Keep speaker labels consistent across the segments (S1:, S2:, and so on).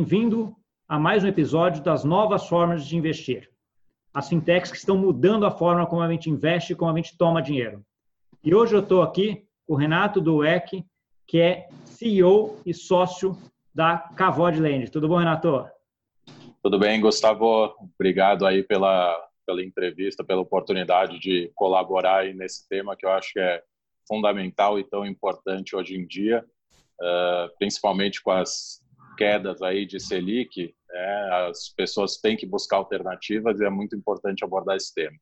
S1: bem-vindo a mais um episódio das novas formas de investir. As fintechs que estão mudando a forma como a gente investe e como a gente toma dinheiro. E hoje eu estou aqui com o Renato Dueck, que é CEO e sócio da Cavod Land. Tudo bom, Renato?
S2: Tudo bem, Gustavo. Obrigado aí pela, pela entrevista, pela oportunidade de colaborar aí nesse tema que eu acho que é fundamental e tão importante hoje em dia, uh, principalmente com as quedas aí de Selic, né, as pessoas têm que buscar alternativas e é muito importante abordar esse tema.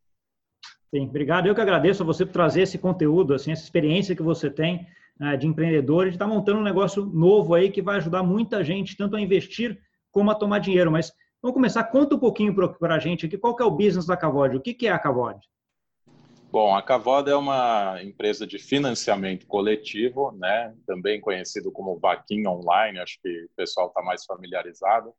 S1: Sim, obrigado. Eu que agradeço a você por trazer esse conteúdo, assim, essa experiência que você tem né, de empreendedor, de estar tá montando um negócio novo aí que vai ajudar muita gente tanto a investir como a tomar dinheiro. Mas vamos começar, conta um pouquinho para a gente aqui, qual que é o business da Cavod, o que, que é a Cavod?
S2: Bom, a Cavod é uma empresa de financiamento coletivo, né? também conhecido como Vaquinha Online, acho que o pessoal está mais familiarizado,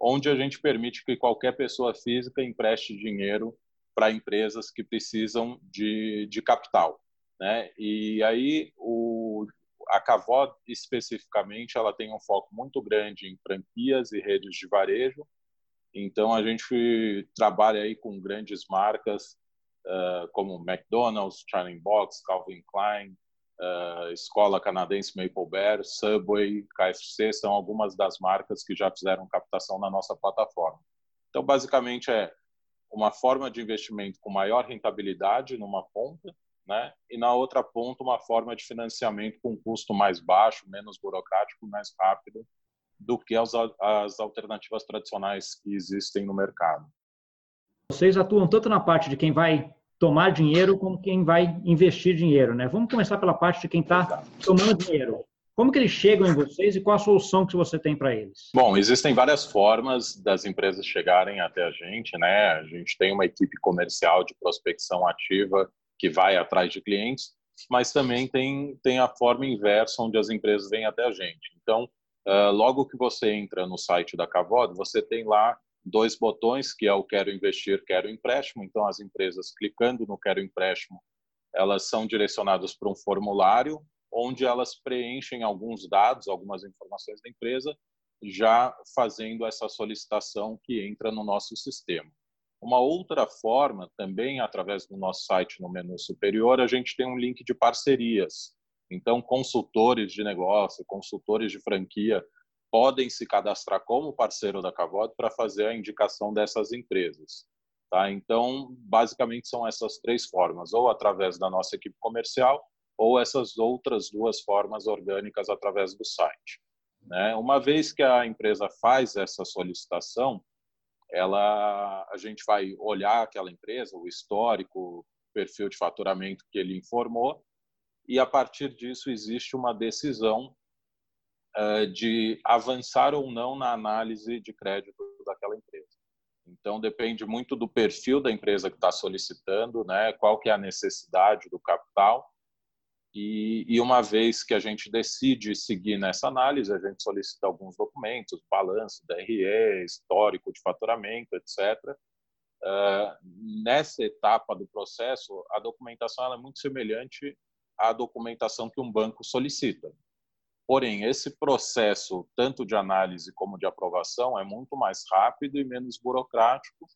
S2: onde a gente permite que qualquer pessoa física empreste dinheiro para empresas que precisam de, de capital. Né? E aí o, a Cavod especificamente ela tem um foco muito grande em franquias e redes de varejo. Então a gente trabalha aí com grandes marcas uh, como McDonald's, Charlie Box, Calvin Klein, uh, Escola Canadense Maple Bear, Subway, KFC são algumas das marcas que já fizeram captação na nossa plataforma. Então basicamente é uma forma de investimento com maior rentabilidade numa ponta né? E na outra ponta, uma forma de financiamento com custo mais baixo, menos burocrático, mais rápido do que as, as alternativas tradicionais que existem no mercado.
S1: Vocês atuam tanto na parte de quem vai tomar dinheiro como quem vai investir dinheiro, né? Vamos começar pela parte de quem está tomando dinheiro. Como que eles chegam em vocês e qual a solução que você tem para eles?
S2: Bom, existem várias formas das empresas chegarem até a gente, né? A gente tem uma equipe comercial de prospecção ativa que vai atrás de clientes, mas também tem, tem a forma inversa, onde as empresas vêm até a gente. Então, uh, logo que você entra no site da Cavod, você tem lá dois botões, que é o Quero Investir, Quero Empréstimo. Então, as empresas clicando no Quero Empréstimo, elas são direcionadas para um formulário, onde elas preenchem alguns dados, algumas informações da empresa, já fazendo essa solicitação que entra no nosso sistema. Uma outra forma, também através do nosso site no menu superior, a gente tem um link de parcerias. Então, consultores de negócio, consultores de franquia podem se cadastrar como parceiro da Cavod para fazer a indicação dessas empresas. Tá? Então, basicamente são essas três formas, ou através da nossa equipe comercial, ou essas outras duas formas orgânicas através do site. Né? Uma vez que a empresa faz essa solicitação, ela a gente vai olhar aquela empresa, o histórico, o perfil de faturamento que ele informou, e a partir disso existe uma decisão de avançar ou não na análise de crédito daquela empresa. Então depende muito do perfil da empresa que está solicitando, né? Qual que é a necessidade do capital e, e, uma vez que a gente decide seguir nessa análise, a gente solicita alguns documentos, balanço, DRE, histórico de faturamento, etc. Uh, nessa etapa do processo, a documentação é muito semelhante à documentação que um banco solicita. Porém, esse processo, tanto de análise como de aprovação, é muito mais rápido e menos burocrático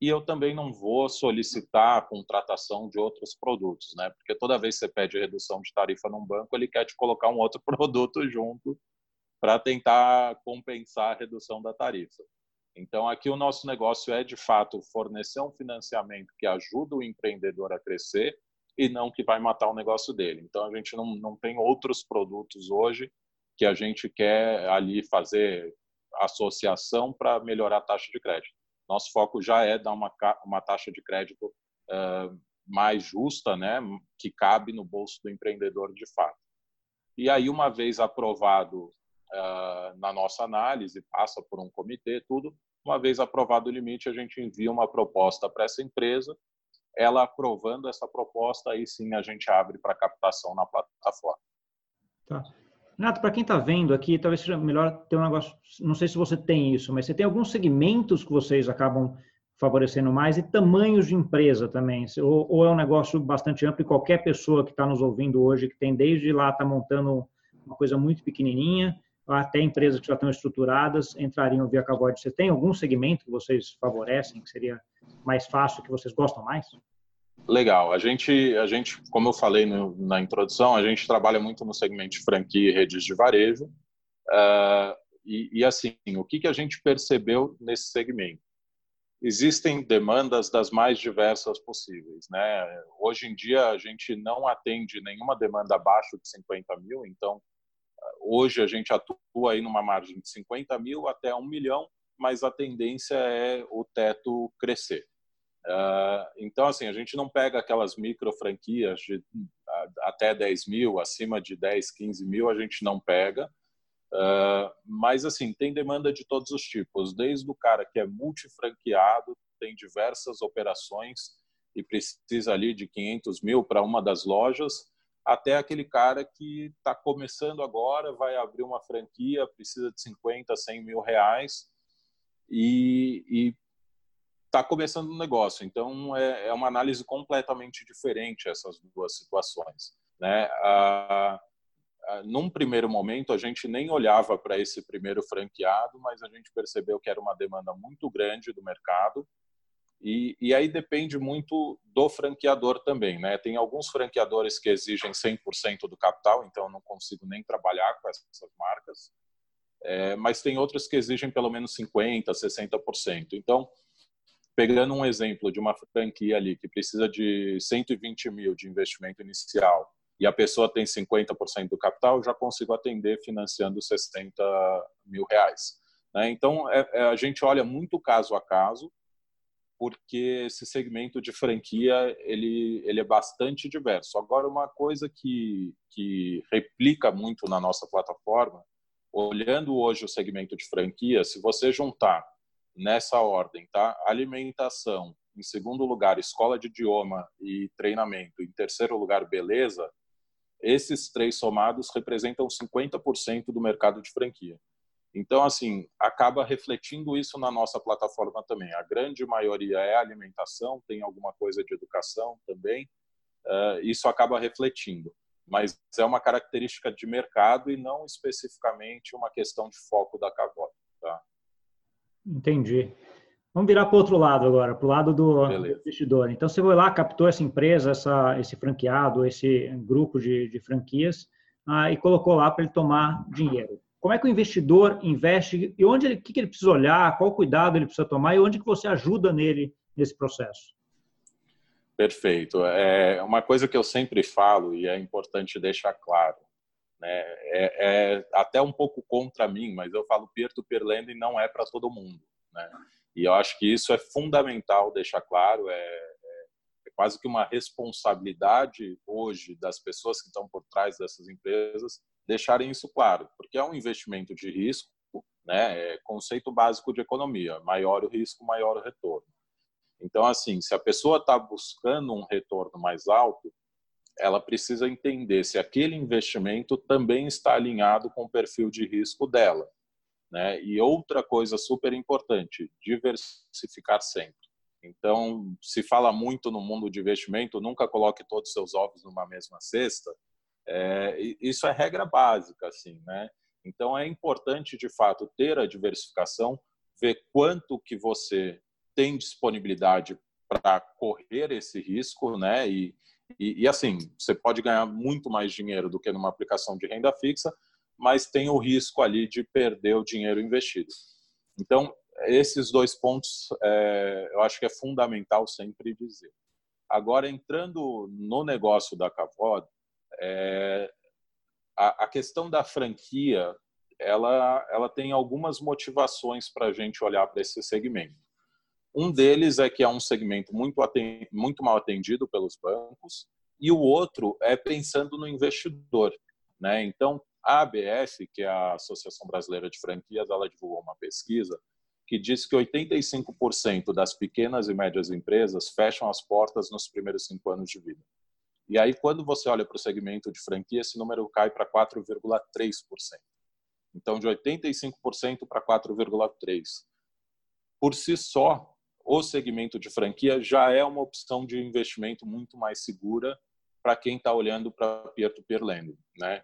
S2: e eu também não vou solicitar a contratação de outros produtos, né? Porque toda vez que você pede redução de tarifa num banco, ele quer te colocar um outro produto junto para tentar compensar a redução da tarifa. Então, aqui o nosso negócio é, de fato, fornecer um financiamento que ajuda o empreendedor a crescer e não que vai matar o negócio dele. Então, a gente não, não tem outros produtos hoje que a gente quer ali fazer associação para melhorar a taxa de crédito nosso foco já é dar uma, uma taxa de crédito uh, mais justa, né, que cabe no bolso do empreendedor de fato. E aí, uma vez aprovado uh, na nossa análise, passa por um comitê, tudo, uma vez aprovado o limite, a gente envia uma proposta para essa empresa, ela aprovando essa proposta, aí sim a gente abre para captação na plataforma.
S1: Tá. Renato, para quem está vendo aqui, talvez seja melhor ter um negócio. Não sei se você tem isso, mas você tem alguns segmentos que vocês acabam favorecendo mais e tamanhos de empresa também. Ou, ou é um negócio bastante amplo e qualquer pessoa que está nos ouvindo hoje, que tem desde lá, está montando uma coisa muito pequenininha, até empresas que já estão estruturadas entrariam via Cavod. Você tem algum segmento que vocês favorecem, que seria mais fácil, que vocês gostam mais?
S2: Legal. A gente, a gente como eu falei no, na introdução, a gente trabalha muito no segmento de franquia e redes de varejo. Uh, e, e, assim, o que, que a gente percebeu nesse segmento? Existem demandas das mais diversas possíveis. Né? Hoje em dia, a gente não atende nenhuma demanda abaixo de 50 mil, então Hoje a gente atua aí numa margem de 50 mil até 1 milhão, mas a tendência é o teto crescer. Uh, então, assim, a gente não pega aquelas micro franquias de até 10 mil, acima de 10, 15 mil, a gente não pega. Uh, mas, assim, tem demanda de todos os tipos, desde o cara que é multifranqueado, tem diversas operações e precisa ali de 500 mil para uma das lojas, até aquele cara que está começando agora, vai abrir uma franquia, precisa de 50, 100 mil reais e está começando um negócio. Então, é, é, uma análise completamente diferente essas duas situações. Né? Ah, num primeiro momento, a gente nem olhava para esse primeiro franqueado, mas a gente percebeu que era uma demanda muito grande do mercado e, e, aí depende muito do franqueador também, né? Tem alguns franqueadores que exigem 100% do capital, então eu não consigo nem trabalhar com essas marcas. É, mas tem outros que exigem pelo menos 50%, 60%. Então, pegando um exemplo de uma franquia ali que precisa de 120 mil de investimento inicial e a pessoa tem 50% do capital, já consigo atender financiando 60 mil reais. Né? Então, é, é, a gente olha muito caso a caso, porque esse segmento de franquia ele, ele é bastante diverso. Agora, uma coisa que, que replica muito na nossa plataforma, olhando hoje o segmento de franquia, se você juntar nessa ordem, tá? Alimentação, em segundo lugar, escola de idioma e treinamento, em terceiro lugar, beleza, esses três somados representam 50% do mercado de franquia. Então, assim, acaba refletindo isso na nossa plataforma também. A grande maioria é alimentação, tem alguma coisa de educação também. Uh, isso acaba refletindo, mas é uma característica de mercado e não especificamente uma questão de foco da Cavot. Tá?
S1: Entendi. Vamos virar para o outro lado agora, para o lado do, do, investidor. Então, você foi lá, captou essa empresa, essa, esse franqueado, esse grupo de, de franquias ah, e colocou lá para ele tomar dinheiro como é que o investidor investe e onde ele, o que ele precisa olhar, qual cuidado ele precisa tomar e onde que você ajuda nele nesse processo?
S2: Perfeito. É uma coisa que eu sempre falo e é importante deixar claro. Né? É, é até um pouco contra mim, mas eu falo peer-to-peer lending não é para todo mundo. Né? E eu acho que isso é fundamental deixar claro. É, é quase que uma responsabilidade hoje das pessoas que estão por trás dessas empresas deixarem isso claro, porque é um investimento de risco, né? É conceito básico de economia: maior o risco, maior o retorno. Então, assim, se a pessoa está buscando um retorno mais alto, ela precisa entender se aquele investimento também está alinhado com o perfil de risco dela. Né? E outra coisa super importante, diversificar sempre. Então, se fala muito no mundo de investimento, nunca coloque todos os seus ovos numa mesma cesta, é, isso é regra básica, assim, né? Então é importante de fato ter a diversificação, ver quanto que você tem disponibilidade para correr esse risco, né? E, e, e, assim, você pode ganhar muito mais dinheiro do que numa aplicação de renda fixa, mas tem o risco ali de perder o dinheiro investido. Então, esses dois pontos é, eu acho que é fundamental sempre dizer. Agora, entrando no negócio da Cavod, é, a, a, questão da franquia, ela, ela tem algumas motivações para a gente olhar para esse segmento. Um deles é que é um segmento muito, atend, muito mal atendido pelos bancos, e o outro é pensando no investidor. Né? Então, a ABF, que é a Associação Brasileira de Franquias, ela divulgou uma pesquisa que diz que 85% das pequenas e médias empresas fecham as portas nos primeiros cinco anos de vida. E aí, quando você olha para o segmento de franquia, esse número cai para 4,3%. Então, de 85% para 4,3%. Por si só, o segmento de franquia já é uma opção de investimento muito mais segura para quem está olhando para peer-to-peer lending, né?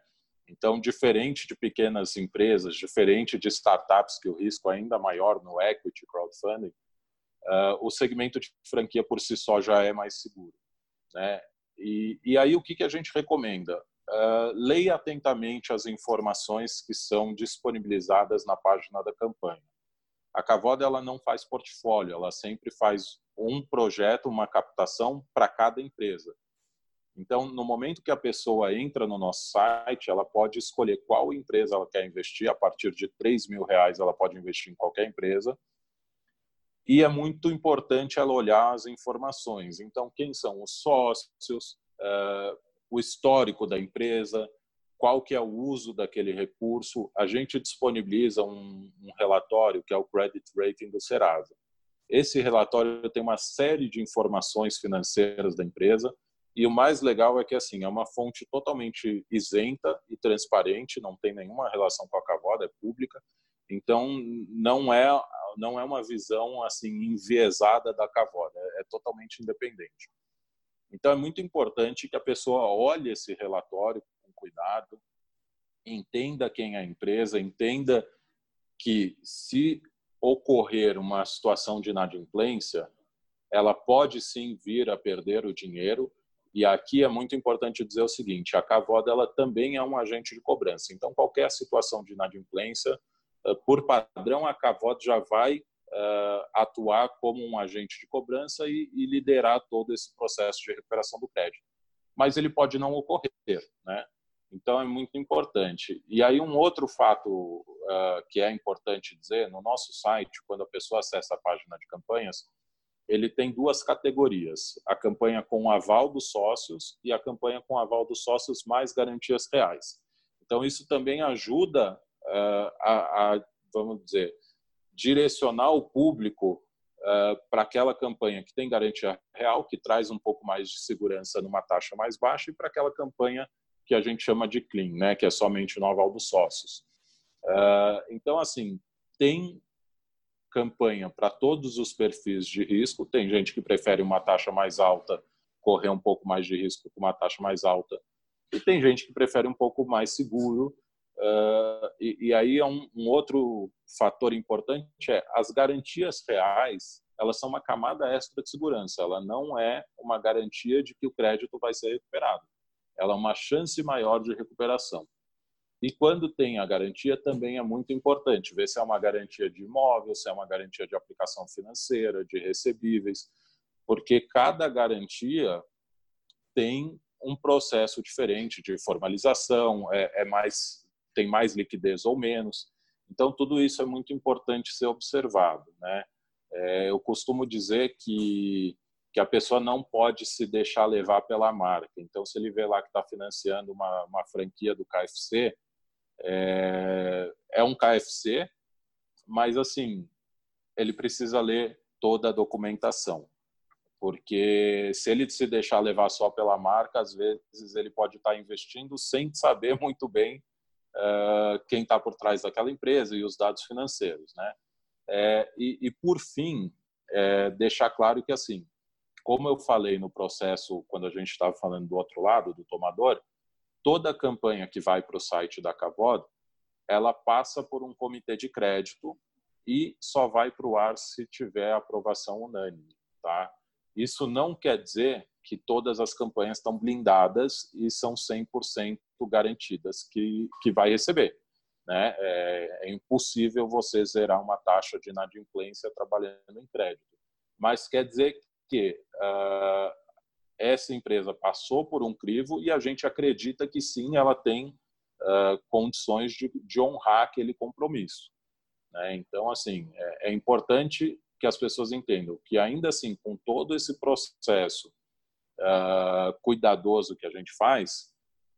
S2: Então, diferente de pequenas empresas, diferente de startups, que o risco é ainda maior no equity crowdfunding, uh, o segmento de franquia por si só já é mais seguro. Né? E, e aí, o que, que a gente recomenda? Uh, leia atentamente as informações que são disponibilizadas na página da campanha. A Cavoda ela não faz portfólio, ela sempre faz um projeto, uma captação para cada empresa. Então, no momento que a pessoa entra no nosso site, ela pode escolher qual empresa ela quer investir. A partir de 3 mil reais, ela pode investir em qualquer empresa. E é muito importante ela olhar as informações. Então, quem são os sócios, uh, o histórico da empresa, qual que é o uso daquele recurso. A gente disponibiliza um, um relatório que é o Credit Rating do Serasa. Esse relatório tem uma série de informações financeiras da empresa e o mais legal é que assim é uma fonte totalmente isenta e transparente, não tem nenhuma relação com a Cavoda, é pública. Então não é não é uma visão assim enviesada da Cavoda, é, é totalmente independente. Então é muito importante que a pessoa olhe esse relatório com cuidado, entenda quem é a empresa, entenda que se ocorrer uma situação de inadimplência, ela pode sim vir a perder o dinheiro, e aqui é muito importante dizer o seguinte: a Cavoda ela também é um agente de cobrança. Então, qualquer situação de inadimplência, por padrão, a Cavoda já vai uh, atuar como um agente de cobrança e, e, liderar todo esse processo de recuperação do crédito. Mas ele pode não ocorrer, né? Então é muito importante. E aí um outro fato uh, que é importante dizer no nosso site, quando a pessoa acessa a página de campanhas, ele tem duas categorias: a campanha com aval dos sócios e a campanha com aval dos sócios mais garantias reais. Então, isso também ajuda a, a, vamos dizer, direcionar o público uh, para aquela campanha que tem garantia real, que traz um pouco mais de segurança numa taxa mais baixa, e para aquela campanha que a gente chama de clean, né, que é somente no aval dos sócios. Uh, então, assim, tem campanha para todos os perfis de risco. Tem gente que prefere uma taxa mais alta, correr um pouco mais de risco com uma taxa mais alta. E tem gente que prefere um pouco mais seguro. Uh, e, e, aí é um, um, outro fator importante é as garantias reais elas são uma camada extra de segurança ela não é uma garantia de que o crédito vai ser recuperado. Ela é uma chance maior de recuperação. E quando tem a garantia, também é muito importante ver se é uma garantia de imóvel, se é uma garantia de aplicação financeira, de recebíveis, porque cada garantia tem um processo diferente de formalização, é, é mais tem mais liquidez ou menos. Então tudo isso é muito importante ser observado, né? É, eu costumo dizer que que a pessoa não pode se deixar levar pela marca. Então, se ele vê lá que está financiando uma, uma franquia do KFC, é, é um KFC, mas assim, ele precisa ler toda a documentação, porque se ele se deixar levar só pela marca, às vezes ele pode estar investindo sem saber muito bem quem está por trás daquela empresa e os dados financeiros, né? É, e, e, por fim, é, deixar claro que assim, como eu falei no processo quando a gente estava falando do outro lado do tomador, toda campanha que vai para o site da Cavod, ela passa por um comitê de crédito e só vai para o ar se tiver aprovação unânime, tá? Isso não quer dizer que todas as campanhas estão blindadas e são 100% garantidas que, que vai receber. Né? É, é, impossível você zerar uma taxa de inadimplência trabalhando em crédito. Mas quer dizer que uh, essa empresa passou por um crivo e a gente acredita que sim, ela tem uh, condições de, de, honrar aquele compromisso. Né? Então, assim, é, é, importante que as pessoas entendam que ainda assim, com todo esse processo uh, cuidadoso que a gente faz,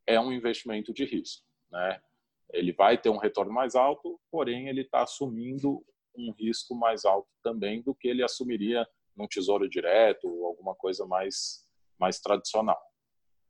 S2: é um investimento de risco, né? Ele vai ter um retorno mais alto, porém ele está assumindo um risco mais alto também do que ele assumiria num tesouro direto ou alguma coisa mais mais tradicional.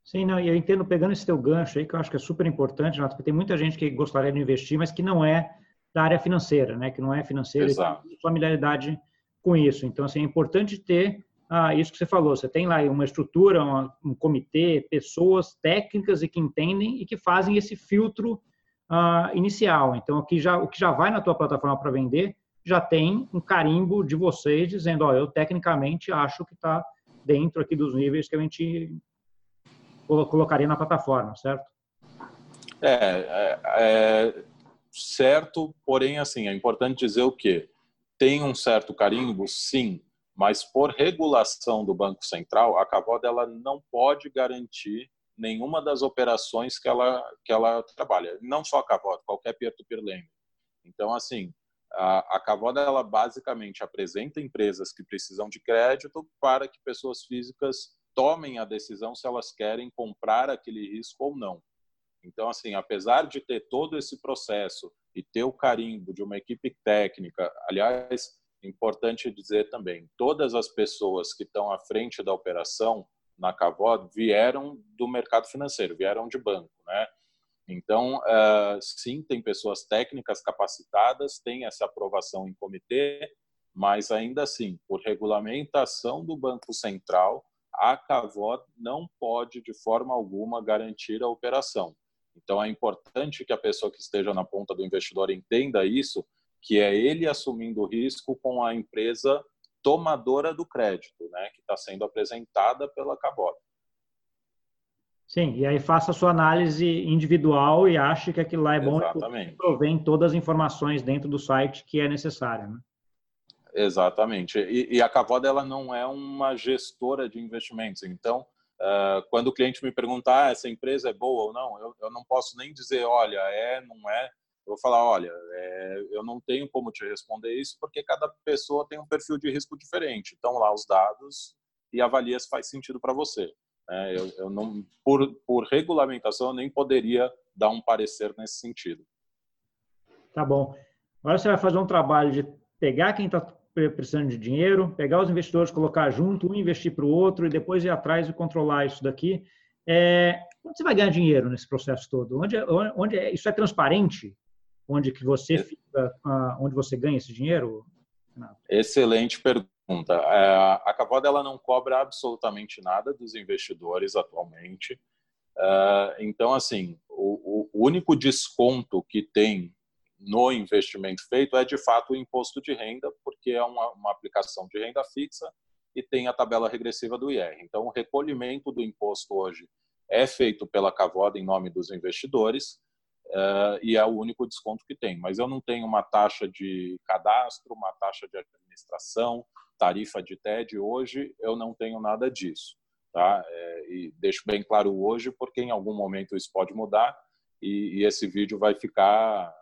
S1: Sim, não, e eu entendo, pegando esse teu gancho aí, que eu acho que é super importante, Renato, porque tem muita gente que gostaria de investir, mas que não é da área financeira, né? Que não é financeira
S2: Exato.
S1: tem familiaridade com isso. Então, assim, é importante ter ah, isso que você falou, você tem lá uma estrutura, uma, um comitê, pessoas técnicas e que entendem e que fazem esse filtro ah, inicial. Então, o que, já, o que já vai na tua plataforma para vender já tem um carimbo de vocês dizendo, ó, eu tecnicamente acho que está dentro aqui dos níveis que a gente colocaria na plataforma, certo?
S2: É, é, é certo, porém, assim, é importante dizer o quê? Tem um certo carimbo, sim, mas por regulação do Banco Central, a Cavod ela não pode garantir nenhuma das operações que ela que ela trabalha. Não só a Cavod, qualquer peer-to-peer lender. Então, assim, a, a Cavod ela basicamente apresenta empresas que precisam de crédito para que pessoas físicas tomem a decisão se elas querem comprar aquele risco ou não. Então, assim, apesar de ter todo esse processo e ter o carimbo de uma equipe técnica, aliás, importante dizer também, todas as pessoas que estão à frente da operação na Cavod vieram do mercado financeiro, vieram de banco, né? Então, uh, sim, tem pessoas técnicas capacitadas, tem essa aprovação em comitê, mas ainda assim, por regulamentação do Banco Central, a Cavod não pode de forma alguma garantir a operação. Então, é importante que a pessoa que esteja na ponta do investidor entenda isso que é ele assumindo o risco com a empresa tomadora do crédito, né, que está sendo apresentada pela Cabot.
S1: Sim, e aí faça a sua análise individual e ache que aquilo lá é bom
S2: Exatamente.
S1: e provém todas as informações dentro do site que é necessária. Né?
S2: Exatamente. E, e a Cavoda ela não é uma gestora de investimentos. Então, quando o cliente me perguntar ah, essa empresa é boa ou não, eu, eu não posso nem dizer, olha, é, não é eu vou falar, olha, é, eu não tenho como te responder isso porque cada pessoa tem um perfil de risco diferente. Então lá os dados e avalia se faz sentido para você. É, eu, eu, não, por, por regulamentação, eu nem poderia dar um parecer nesse sentido.
S1: Tá bom. Agora você vai fazer um trabalho de pegar quem está precisando de dinheiro, pegar os investidores, colocar junto, um investir para o outro e depois ir atrás e controlar isso daqui. É, onde você vai ganhar dinheiro nesse processo todo? Onde, é, onde é, isso é transparente? onde que você fica, onde você ganha esse dinheiro?
S2: Renato? Excelente pergunta. É, a Cavoda ela não cobra absolutamente nada dos investidores atualmente. É, então, assim, o único desconto que tem no investimento feito é de fato o imposto de renda, porque é uma, uma, aplicação de renda fixa e tem a tabela regressiva do IR. Então, o recolhimento do imposto hoje é feito pela Cavoda em nome dos investidores uh, e é o único desconto que tem. Mas eu não tenho uma taxa de cadastro, uma taxa de administração, tarifa de TED. Hoje eu não tenho nada disso. Tá? É, e deixo bem claro hoje, porque em algum momento isso pode mudar e, e esse vídeo vai ficar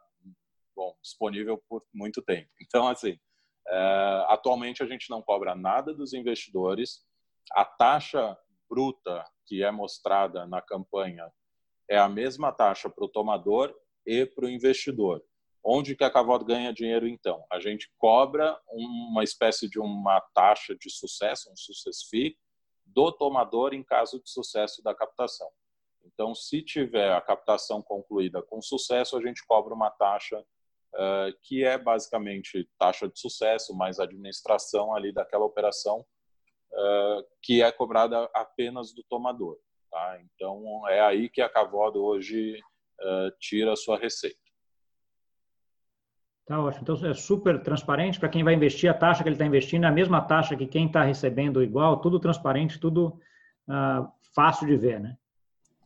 S2: bom, disponível por muito tempo. Então, assim, é, atualmente a gente não cobra nada dos investidores. A taxa bruta que é mostrada na campanha é a mesma taxa para o tomador e para o investidor. Onde que a Cavod ganha dinheiro então? A gente cobra uma espécie de uma taxa de sucesso, um success fee, do tomador em caso de sucesso da captação. Então, se tiver a captação concluída com sucesso, a gente cobra uma taxa uh, que é basicamente taxa de sucesso mais administração ali daquela operação, uh, que é cobrada apenas do tomador. Tá? Então, é aí que a Cavodo hoje uh, tira a sua receita.
S1: Tá ótimo. Então, é super transparente para quem vai investir, a taxa que ele está investindo é a mesma taxa que quem está recebendo igual, tudo transparente, tudo fácil de ver, né?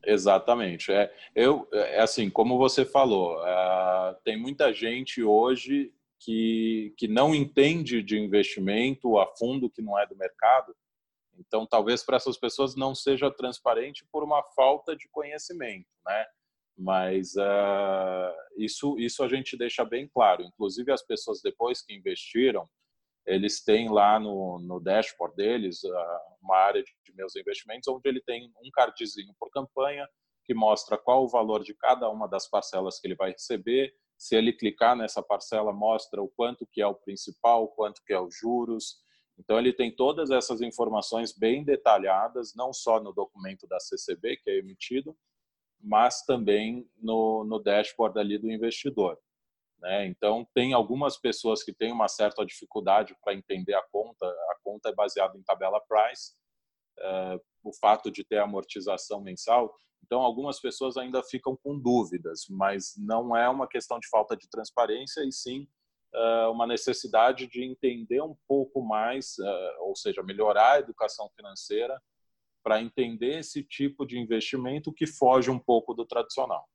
S2: Exatamente. É, eu, é assim, como você falou, uh, tem muita gente hoje que, que não entende de investimento a fundo, que não é do mercado, então, talvez para essas pessoas não seja transparente por uma falta de conhecimento, né? Mas uh, isso, isso a gente deixa bem claro. Inclusive, as pessoas depois que investiram, eles têm lá no, no dashboard deles uh, uma área de meus investimentos, onde ele tem um cardzinho por campanha que mostra qual o valor de cada uma das parcelas que ele vai receber. Se ele clicar nessa parcela, mostra o quanto que é o principal, quanto que é os juros, então, ele tem todas essas informações bem detalhadas, não só no documento da CCB, que é emitido, mas também no, no dashboard ali do investidor. Né? Então, tem algumas pessoas que têm uma certa dificuldade para entender a conta. A conta é baseada em tabela price, uh, o fato de ter amortização mensal. Então, algumas pessoas ainda ficam com dúvidas, mas não é uma questão de falta de transparência, e sim uh, uma necessidade de entender um pouco mais, uh, ou seja, melhorar a educação financeira para entender esse tipo de investimento que foge um pouco do tradicional.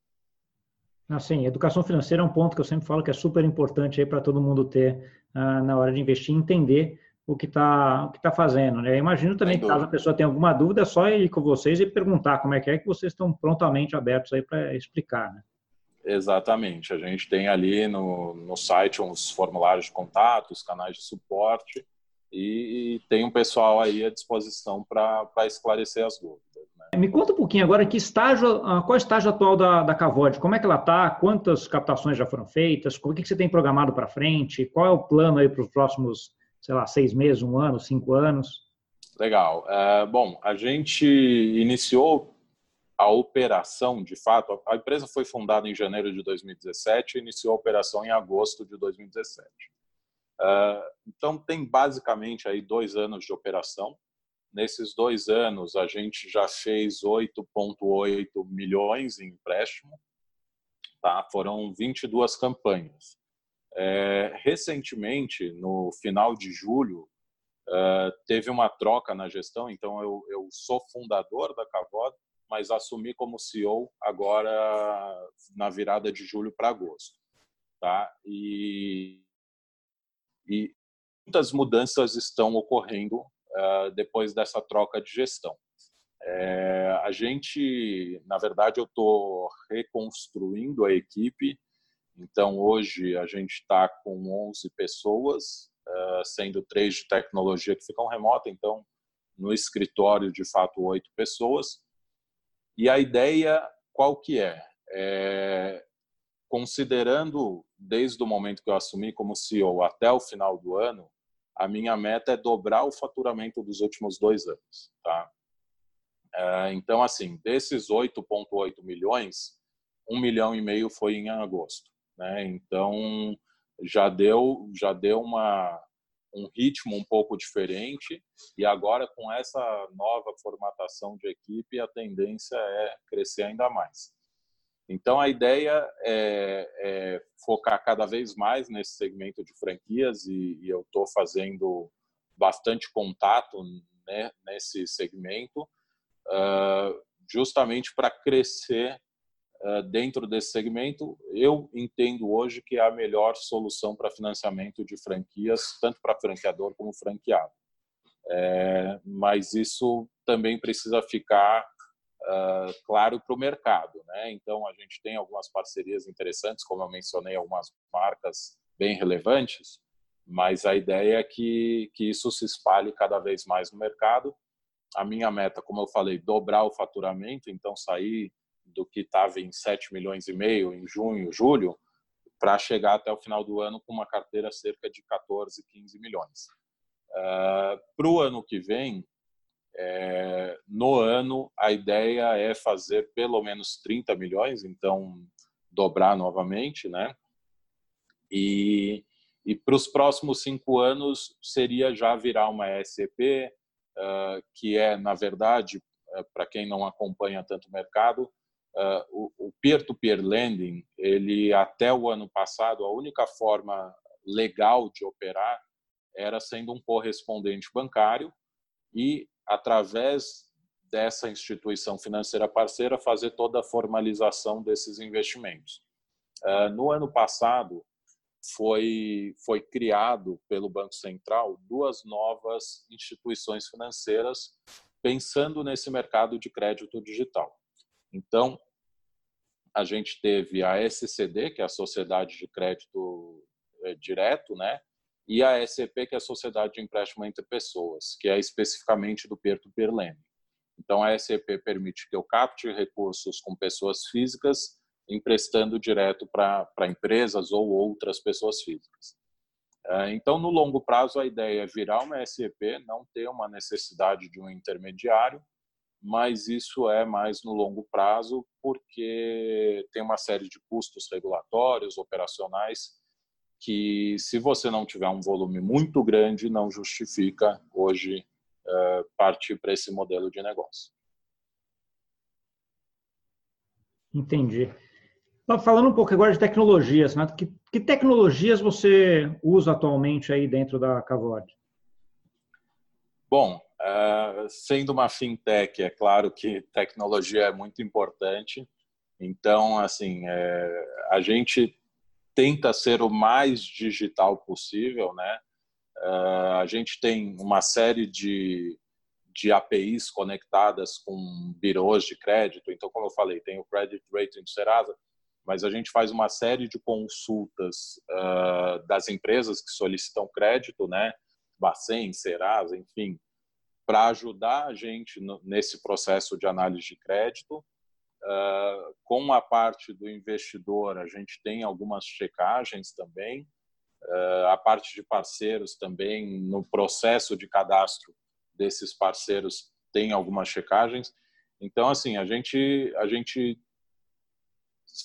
S1: Assim, educação financeira é um ponto que eu sempre falo que é super importante aí para todo mundo ter uh, na hora de investir, entender o que está o que tá fazendo. Né? Eu imagino também que caso a pessoa tenha alguma dúvida, é só ir com vocês e perguntar como é que é que vocês estão prontamente abertos aí para explicar. Né?
S2: Exatamente. A gente tem ali no, no site uns formulários de contato, os canais de suporte e, e tem um pessoal aí à disposição para esclarecer as dúvidas.
S1: Me conta um pouquinho agora que estágio, ah, qual é o estágio atual da, da? Como é que ela está? Quantas captações já foram feitas? O que, você tem programado para frente? Qual é o plano aí para os próximos, sei lá, seis meses, um ano, cinco anos?
S2: Legal. É, bom, a gente iniciou a operação, de fato, a empresa foi fundada em janeiro de 2017 e iniciou a operação em agosto de 2017. Uh, então, tem basicamente aí dois anos de operação. Nesses dois anos, a gente já fez 8,8 milhões em empréstimo. Tá? Foram 22 campanhas. É, recentemente, no final de julho, uh, teve uma troca na gestão. Então, eu, eu sou fundador da Cavod, mas assumi como CEO agora na virada de julho para agosto. Tá? E e muitas mudanças estão ocorrendo depois dessa troca de gestão. É, a gente, na verdade, eu estou reconstruindo a equipe. Então, hoje a gente está com 11 pessoas, uh, sendo três de tecnologia que ficam remota. Então, no escritório, de fato, oito pessoas. E a ideia, qual que é? é considerando desde o momento que eu assumi como CEO até o final do ano, a minha meta é dobrar o faturamento dos últimos dois anos, tá? É, então, assim, desses 8,8 milhões, um milhão e meio foi em agosto, né? Então, já deu, já deu uma um ritmo um pouco diferente e agora com essa nova formatação de equipe a tendência é crescer ainda mais. Então, a ideia é, é, focar cada vez mais nesse segmento de franquias e, e eu estou fazendo bastante contato né, nesse segmento, uh, justamente para crescer uh, dentro desse segmento. Eu entendo hoje que é a melhor solução para financiamento de franquias, tanto para franqueador como franqueado. É, mas isso também precisa ficar uh, claro para o mercado. Né? Então, a gente tem algumas parcerias interessantes, como eu mencionei, algumas marcas bem relevantes, mas a ideia é que, que isso se espalhe cada vez mais no mercado. A minha meta, como eu falei, dobrar o faturamento, então sair do que estava em 7 milhões e meio em junho, julho, para chegar até o final do ano com uma carteira cerca de 14, 15 milhões. Uh, para o ano que vem, é, no ano, a ideia é fazer pelo menos 30 milhões, então dobrar novamente, né? E, e para os próximos cinco anos seria já virar uma SCP, uh, que é, na verdade, uh, para quem não acompanha tanto o mercado, uh, o peer-to-peer -peer lending, ele até o ano passado, a única forma legal de operar era sendo um correspondente bancário e através dessa instituição financeira parceira, fazer toda a formalização desses investimentos. Ah, no ano passado, foi, foi criado pelo Banco Central duas novas instituições financeiras pensando nesse mercado de crédito digital. Então, a gente teve a SCD, que é a Sociedade de Crédito eh, Direto, né? E a SCP, que é a Sociedade de Empréstimo Entre Pessoas, que é especificamente do peer-to-peer lending. Então, a SCP permite que eu capte recursos com pessoas físicas, emprestando direto para empresas ou outras pessoas físicas. É, então, no longo prazo, a ideia é virar uma SCP, não ter uma necessidade de um intermediário mas isso é mais no longo prazo, porque tem uma série de custos regulatórios, operacionais, que se você não tiver um volume muito grande, não justifica hoje uh, partir para esse modelo de negócio.
S1: Entendi. Falando um pouco agora de tecnologias, né? que, que, tecnologias você usa atualmente aí dentro da Cavod?
S2: Bom, uh, sendo uma fintech, é claro que tecnologia é muito importante. Então, assim, é, a gente tenta ser o mais digital possível, né? Uh, a gente tem uma série de, de APIs conectadas com birôs de crédito. Então, como eu falei, tem o Credit Rating do Serasa, mas a gente faz uma série de consultas uh, das empresas que solicitam crédito, né? Bacen, Serasa, enfim, para ajudar a gente no, nesse processo de análise de crédito Uh, com a parte do investidor, a gente tem algumas checagens também. Uh, a parte de parceiros também, no processo de cadastro desses parceiros, tem algumas checagens. Então, assim, a gente, a gente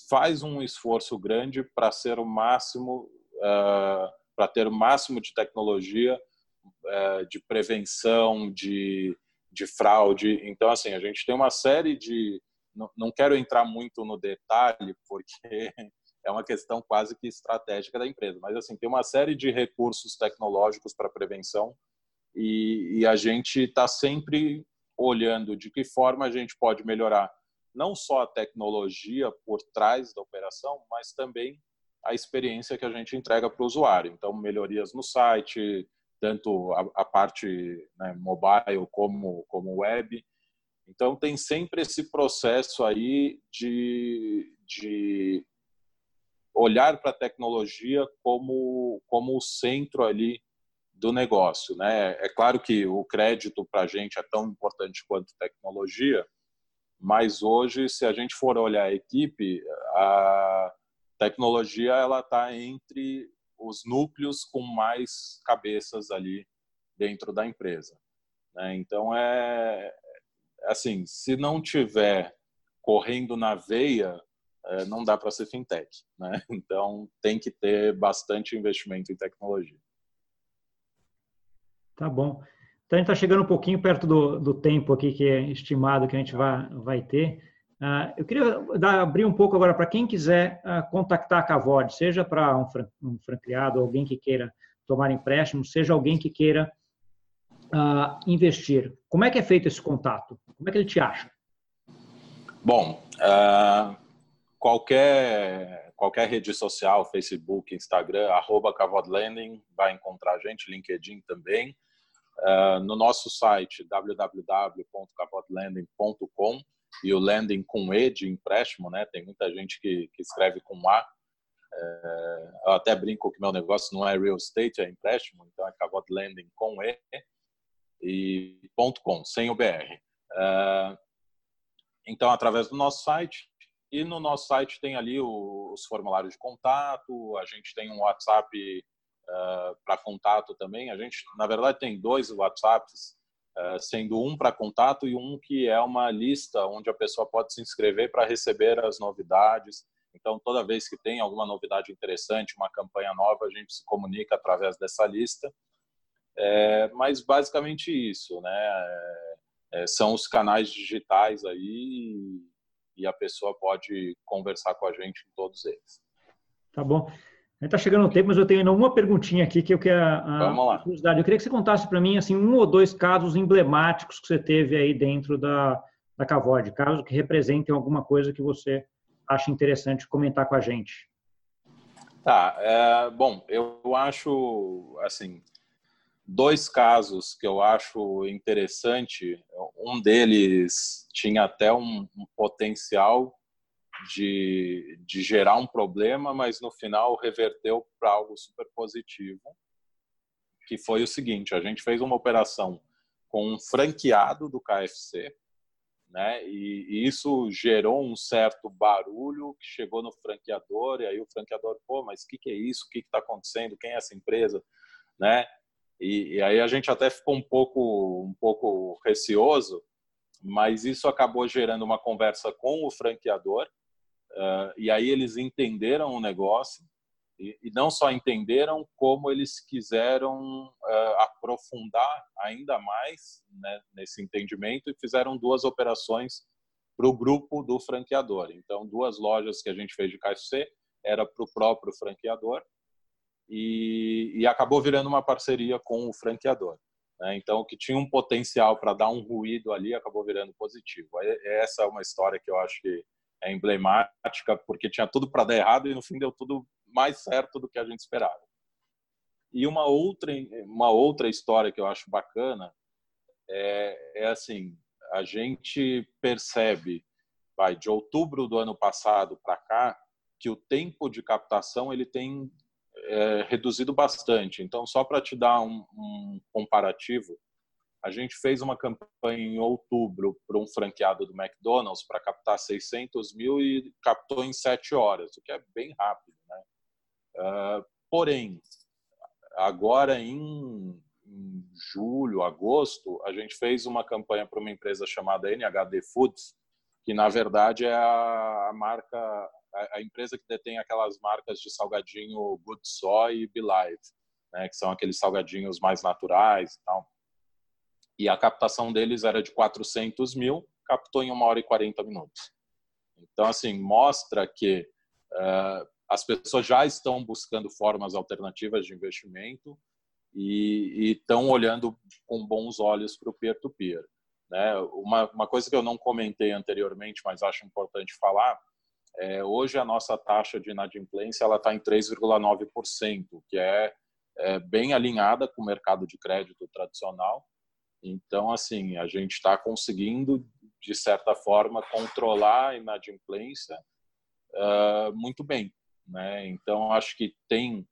S2: faz um esforço grande para ser o máximo, uh, para ter o máximo de tecnologia de prevenção, de, de fraude. Então, assim, a gente tem uma série de, não, quero entrar muito no detalhe, porque é uma questão quase que estratégica da empresa, mas assim tem uma série de recursos tecnológicos para prevenção e, e a gente está sempre olhando de que forma a gente pode melhorar não só a tecnologia por trás da operação, mas também a experiência que a gente entrega para o usuário. Então, melhorias no site, tanto a, a parte né, mobile como, como web. Então, tem sempre esse processo aí de, de olhar para a tecnologia como, como o centro ali do negócio. Né? É claro que o crédito para a gente é tão importante quanto tecnologia, mas hoje, se a gente for olhar a equipe, a tecnologia ela está entre os núcleos com mais cabeças ali dentro da empresa. Né? Então, é, assim, se não tiver correndo na veia, é, não dá para ser fintech, né? Então tem que ter bastante investimento em tecnologia.
S1: Tá bom. Então a gente está chegando um pouquinho perto do, do tempo aqui que é estimado que a gente vai, vai ter. Uh, eu queria dar, abrir um pouco agora para quem quiser uh, contactar a Cavod, seja para um, fran, um franqueado, alguém que queira tomar empréstimo, seja alguém que queira uh, investir. Como é que é feito esse contato? Como é que ele te acha?
S2: Bom, uh, qualquer, qualquer rede social, Facebook, Instagram, arroba Cavodlanding, vai encontrar a gente, LinkedIn também. Uh, no nosso site, www.cavodlanding.com, e o landing com E de empréstimo, né? Tem muita gente que, que escreve com A. É, eu até brinco que meu negócio não é real estate, é empréstimo, então é Cavod com E e .com, sem o BR. Uh, então, através do nosso site, e no nosso site tem ali os formulários de contato, a gente tem um WhatsApp uh, para contato também. A gente, na verdade, tem dois WhatsApps, uh, sendo um para contato e um que é uma lista onde a pessoa pode se inscrever para receber as novidades. Então, toda vez que tem alguma novidade interessante, uma campanha nova, a gente se comunica através dessa lista. É, mas basicamente isso, né? É, é, são os canais digitais aí e a pessoa pode conversar com a gente em todos eles.
S1: Tá bom. Está chegando o tempo, mas eu tenho ainda uma perguntinha aqui que eu quero a,
S2: Vamos lá.
S1: curiosidade. Eu queria que você contasse para mim assim um ou dois casos emblemáticos que você teve aí dentro da da Cavod, casos que representem alguma coisa que você acha interessante comentar com a gente.
S2: Tá, é, bom, eu acho assim dois casos que eu acho interessante. Um deles tinha até um, um potencial de, de gerar um problema, mas no final reverteu para algo super positivo, que foi o seguinte: a gente fez uma operação com um franqueado do KFC, né? E, e, isso gerou um certo barulho que chegou no franqueador e aí o franqueador, pô, mas o que, que é isso? O que está acontecendo? Quem é essa empresa? Né? E, e, aí a gente até ficou um pouco, um pouco receoso, mas isso acabou gerando uma conversa com o franqueador, uh, e aí eles entenderam o negócio, e, e não só entenderam, como eles quiseram uh, aprofundar ainda mais né, nesse entendimento e fizeram duas operações para o grupo do franqueador. Então, duas lojas que a gente fez de KFC era para o próprio franqueador e, e, acabou virando uma parceria com o franqueador. Né? Então, o que tinha um potencial para dar um ruído ali acabou virando positivo. Essa é uma história que eu acho que é emblemática, porque tinha tudo para dar errado e no fim deu tudo mais certo do que a gente esperava. E uma outra, uma outra história que eu acho bacana é, é assim, a gente percebe, vai, de outubro do ano passado para cá, que o tempo de captação ele tem é, reduzido bastante. Então, só para te dar um, um, comparativo, a gente fez uma campanha em outubro para um franqueado do McDonald's para captar 600 mil e captou em sete horas, o que é bem rápido. Né? Uh, porém, agora em, em, julho, agosto, a gente fez uma campanha para uma empresa chamada NHD Foods, que na verdade é a marca a, empresa que detém aquelas marcas de salgadinho Good Soy e Belive, né, que são aqueles salgadinhos mais naturais e tal. E a captação deles era de 400 mil, captou em uma hora e 40 minutos. Então, assim, mostra que uh, as pessoas já estão buscando formas alternativas de investimento e estão olhando com bons olhos para o peer-to-peer. Né? Uma, uma coisa que eu não comentei anteriormente, mas acho importante falar, é, hoje a nossa taxa de inadimplência ela está em 3,9%, que é, é bem alinhada com o mercado de crédito tradicional. Então, assim, a gente está conseguindo, de certa forma, controlar a inadimplência uh, muito bem. Né? Então, acho que tem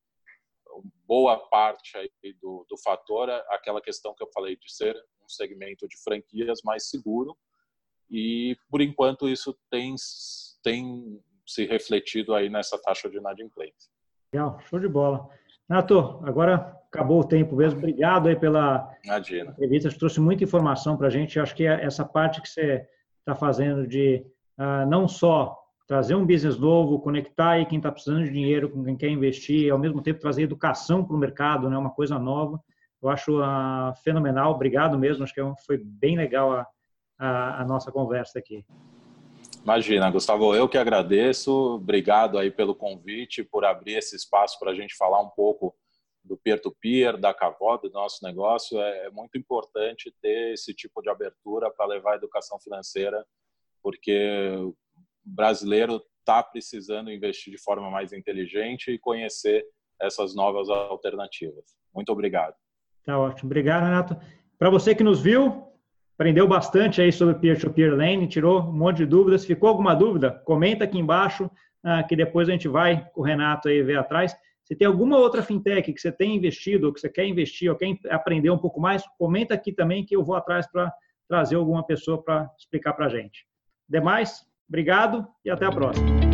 S2: boa parte aí do, do fator aquela questão que eu falei de ser um segmento de franquias mais seguro e por enquanto isso tem tem se refletido aí nessa taxa de inadimplência.
S1: Legal, show de bola. Nato, agora acabou o tempo mesmo. Obrigado aí pela Imagina. entrevista. Você trouxe muita informação para a gente. Acho que é essa parte que você está fazendo de uh, não só trazer um business novo, conectar aí quem está precisando de dinheiro com quem quer investir, e ao mesmo tempo trazer educação para o mercado, né, uma coisa nova. Eu acho uh, fenomenal. Obrigado mesmo. Acho que é foi bem legal a, a, a nossa conversa aqui.
S2: Imagina, Gustavo, eu que agradeço. Obrigado aí pelo convite, por abrir esse espaço para a gente falar um pouco do peer-to-peer, -peer, da Cavó, do nosso negócio. É, é muito importante ter esse tipo de abertura para levar a educação financeira, porque o brasileiro está precisando investir de forma mais inteligente e conhecer essas novas alternativas. Muito obrigado.
S1: Tá ótimo. Obrigado, Renato. Para você que nos viu, aprendeu bastante aí sobre peer-to-peer -peer lending, tirou um monte de dúvidas. Ficou alguma dúvida? Comenta aqui embaixo, ah, que depois a gente vai com o Renato aí ver atrás. Se tem alguma outra fintech que você tem investido, ou que você quer investir, ou quer aprender um pouco mais, comenta aqui também que eu vou atrás para trazer alguma pessoa para explicar para a gente. Demais, obrigado e até a próxima.